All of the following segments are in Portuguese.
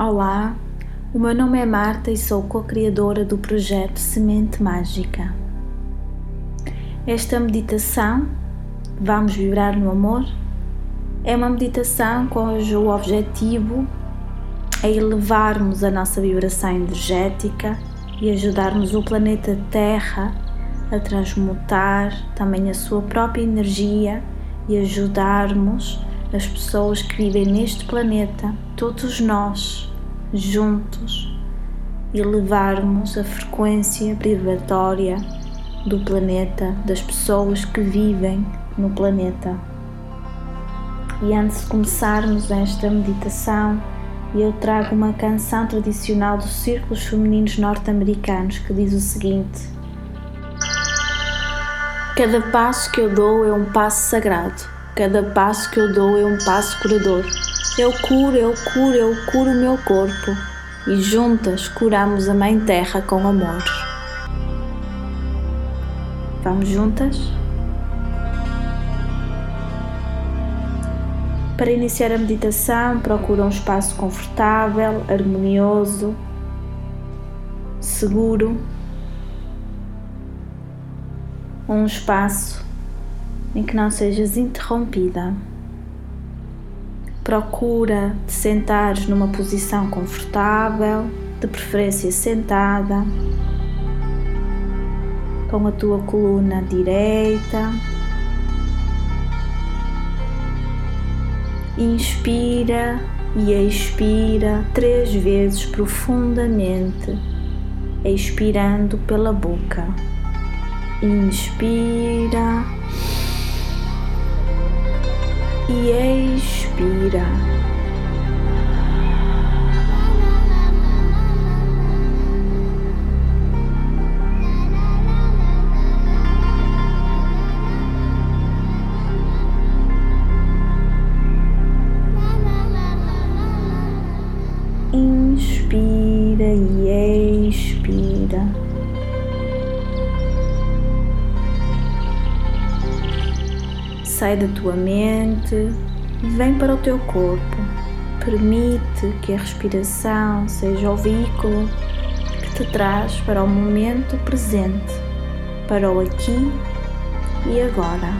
Olá, o meu nome é Marta e sou co-criadora do projeto Semente Mágica. Esta meditação, Vamos Vibrar no Amor, é uma meditação cujo objetivo é elevarmos a nossa vibração energética e ajudarmos o planeta Terra a transmutar também a sua própria energia e ajudarmos as pessoas que vivem neste planeta, todos nós, juntos, elevarmos a frequência vibratória do planeta, das pessoas que vivem no planeta. E antes de começarmos esta meditação, eu trago uma canção tradicional dos círculos femininos norte-americanos que diz o seguinte: Cada passo que eu dou é um passo sagrado Cada passo que eu dou é um passo curador. Eu curo, eu curo, eu curo o meu corpo e juntas curamos a Mãe Terra com amor. Vamos juntas? Para iniciar a meditação, procura um espaço confortável, harmonioso, seguro. Um espaço em que não sejas interrompida. Procura te sentares numa posição confortável, de preferência sentada, com a tua coluna direita. Inspira e expira três vezes profundamente, expirando pela boca. Inspira e expira. Inspira e expira. Sai da tua mente vem para o teu corpo. Permite que a respiração seja o veículo que te traz para o momento presente, para o aqui e agora.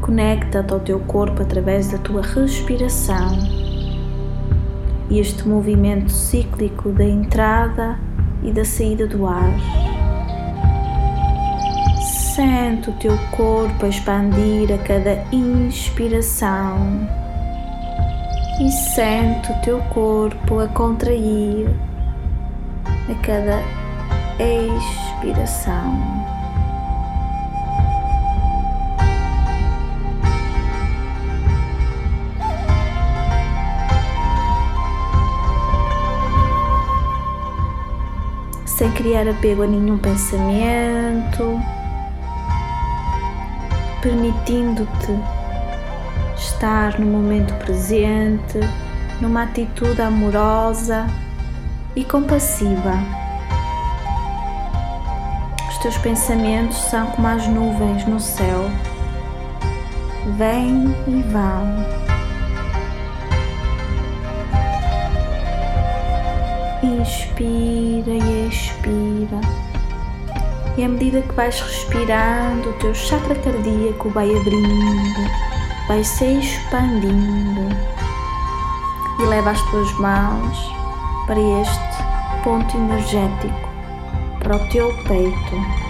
Conecta-te ao teu corpo através da tua respiração e este movimento cíclico da entrada e da saída do ar. Sente o teu corpo a expandir a cada inspiração e sente o teu corpo a contrair a cada expiração. Sem criar apego a nenhum pensamento permitindo-te estar no momento presente, numa atitude amorosa e compassiva. Os teus pensamentos são como as nuvens no céu, vêm e vão. Inspira e expira e à medida que vais respirando, o teu chakra cardíaco vai abrindo, vai se expandindo e leva as tuas mãos para este ponto energético, para o teu peito.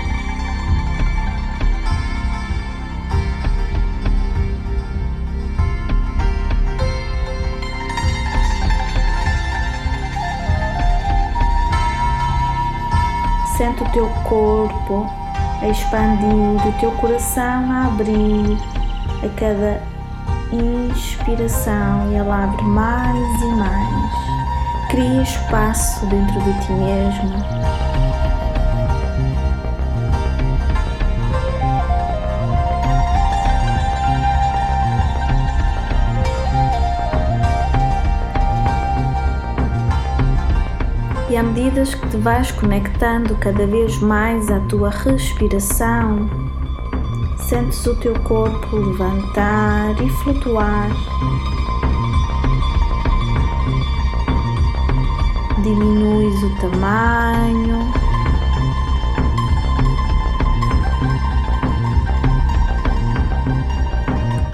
Sente o teu corpo a expandir, o teu coração a abrir a cada inspiração e ela abre mais e mais. Cria espaço dentro de ti mesmo e à medida que te vais conectando cada vez mais à tua respiração, Sentes o teu corpo levantar e flutuar. Diminuis o tamanho.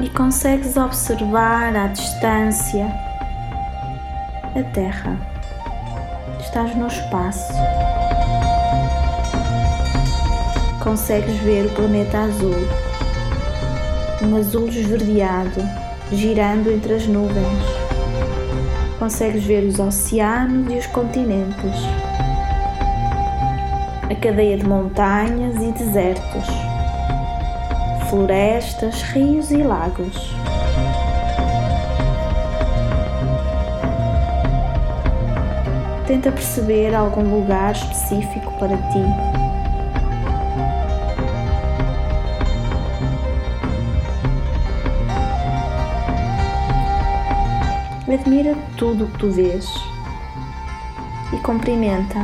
E consegues observar à distância a Terra. Estás no espaço consegues ver o planeta azul, um azul esverdeado girando entre as nuvens. Consegues ver os oceanos e os continentes, a cadeia de montanhas e desertos, florestas, rios e lagos. Tenta perceber algum lugar específico para ti. Admira tudo o que tu vês e cumprimenta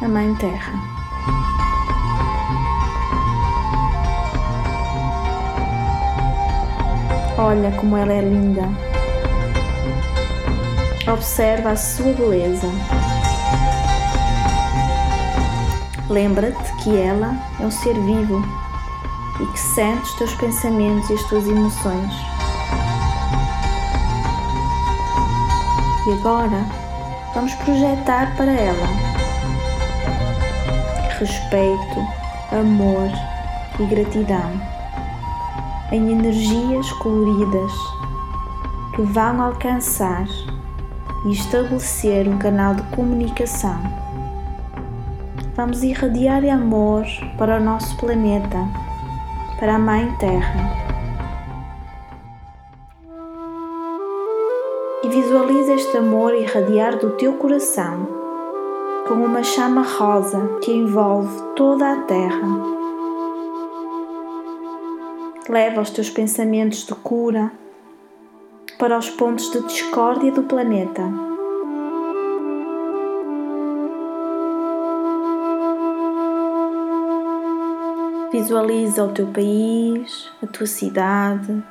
a Mãe Terra. Olha como ela é linda. Observa a sua beleza. Lembra-te que ela é um ser vivo e que sente os teus pensamentos e as tuas emoções. E agora vamos projetar para ela respeito, amor e gratidão em energias coloridas que vão alcançar e estabelecer um canal de comunicação. Vamos irradiar amor para o nosso planeta, para a Mãe Terra e visualiza este amor irradiar do teu coração como uma chama rosa que envolve toda a terra. Leva os teus pensamentos de cura para os pontos de discórdia do planeta. Visualiza o teu país, a tua cidade,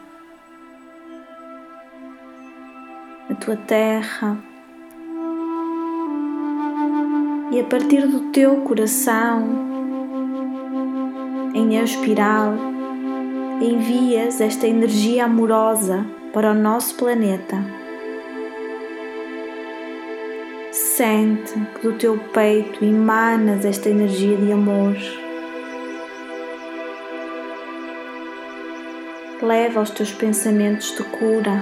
a tua terra. E a partir do teu coração, em espiral, envias esta energia amorosa para o nosso planeta. Sente que do teu peito emanas esta energia de amor. Leva os teus pensamentos de cura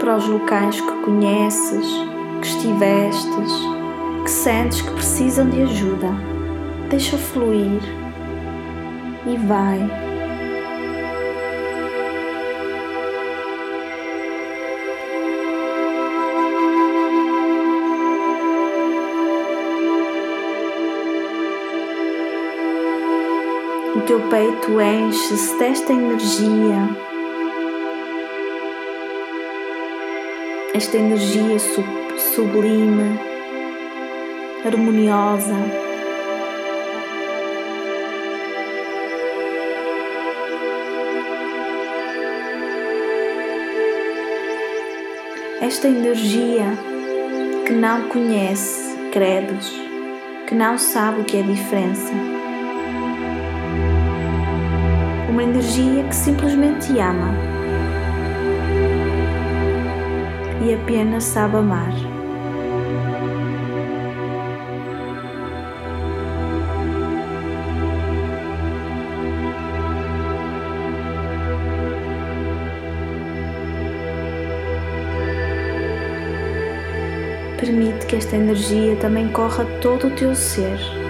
para os locais que conheces, que estivestes, que sentes que precisam de ajuda. Deixa fluir e vai. Teu peito enche-se desta energia esta energia sub, sublime, harmoniosa. Esta energia que não conhece credos, que não sabe o que é diferença. Uma energia que simplesmente ama e apenas sabe amar. Permite que esta energia também corra todo o teu ser.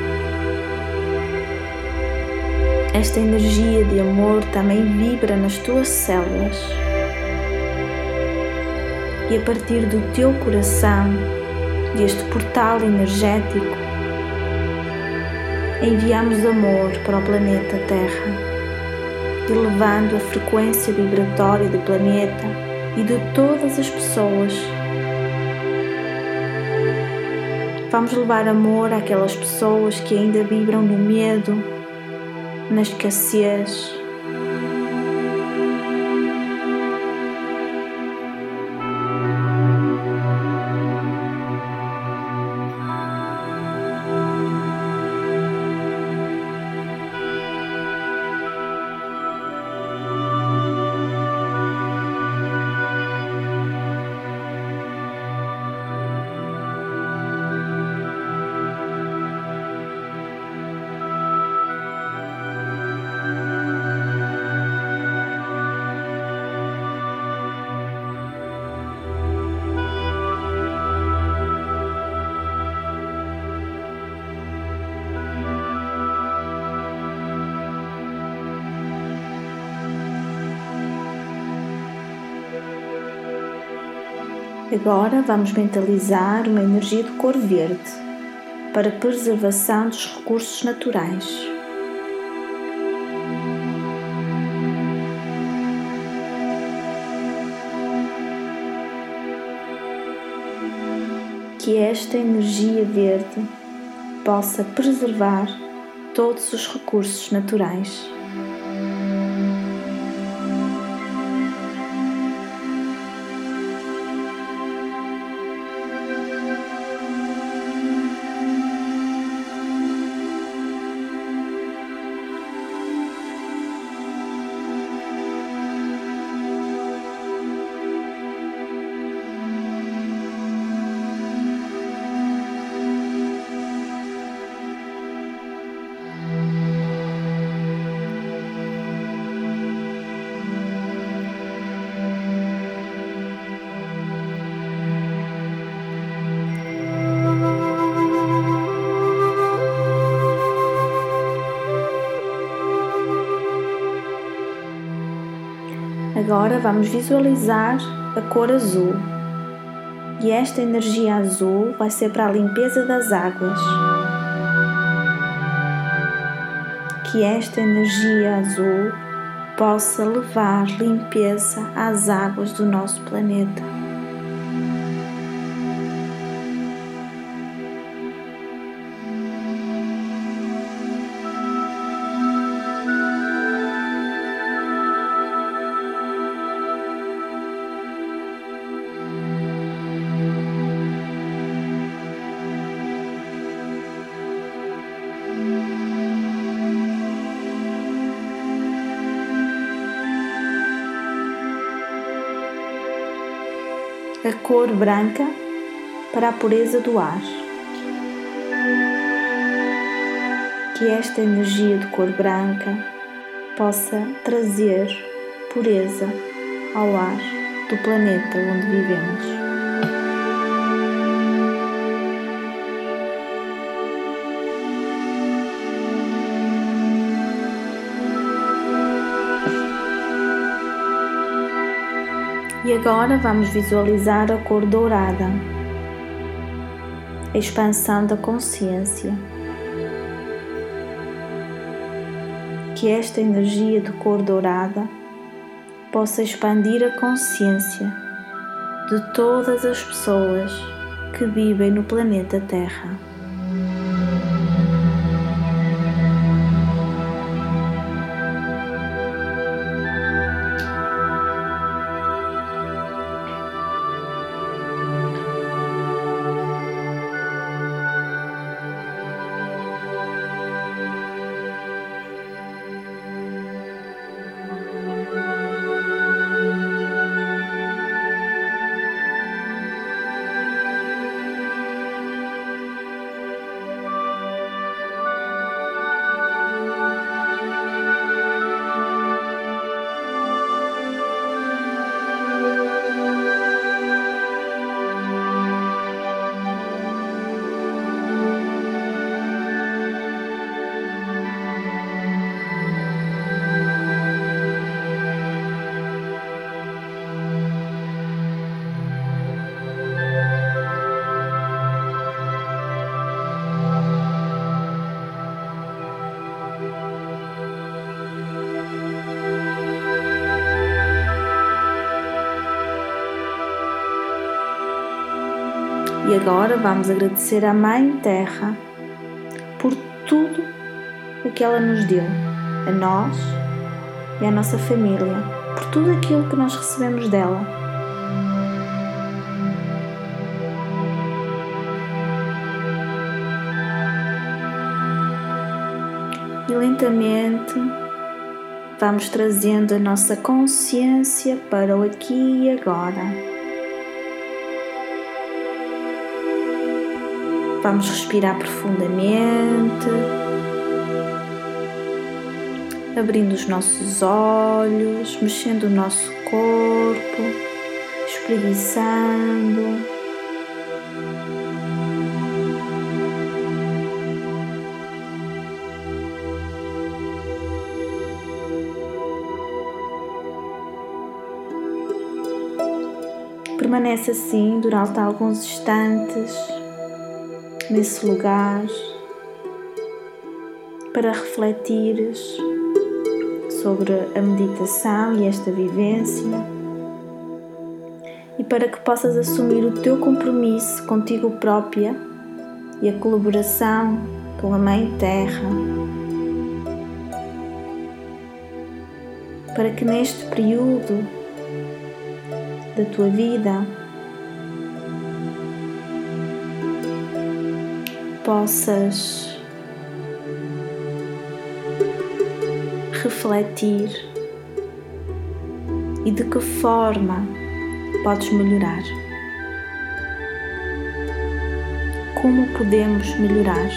Esta energia de amor também vibra nas tuas células e a partir do teu coração, deste portal energético, enviamos amor para o planeta Terra, elevando a frequência vibratória do planeta e de todas as pessoas. Vamos levar amor àquelas pessoas que ainda vibram no medo, na escassez Agora vamos mentalizar uma energia de cor verde para preservação dos recursos naturais. Que esta energia verde possa preservar todos os recursos naturais. Agora vamos visualizar a cor azul. E esta energia azul vai ser para a limpeza das águas. Que esta energia azul possa levar limpeza às águas do nosso planeta. A cor branca para a pureza do ar. Que esta energia de cor branca possa trazer pureza ao ar do planeta onde vivemos. Agora vamos visualizar a cor dourada, a expansão da consciência. Que esta energia de cor dourada possa expandir a consciência de todas as pessoas que vivem no planeta Terra. E agora vamos agradecer à Mãe Terra por tudo o que ela nos deu, a nós e à nossa família, por tudo aquilo que nós recebemos dela. E lentamente vamos trazendo a nossa consciência para o aqui e agora. Vamos respirar profundamente, abrindo os nossos olhos, mexendo o nosso corpo, espreguiçando. Permanece assim durante alguns instantes nesse lugar para refletires sobre a meditação e esta vivência e para que possas assumir o teu compromisso contigo própria e a colaboração com a Mãe Terra. Para que neste período da tua vida possas refletir e de que forma podes melhorar. Como podemos melhorar?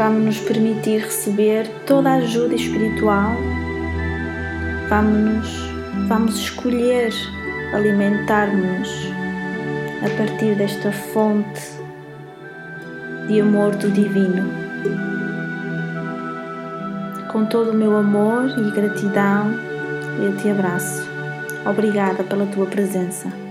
Vamos nos permitir receber toda a ajuda espiritual, vamos, vamos escolher alimentar-nos a partir desta fonte de amor do Divino. Com todo o meu amor e gratidão, eu te abraço. Obrigada pela tua presença.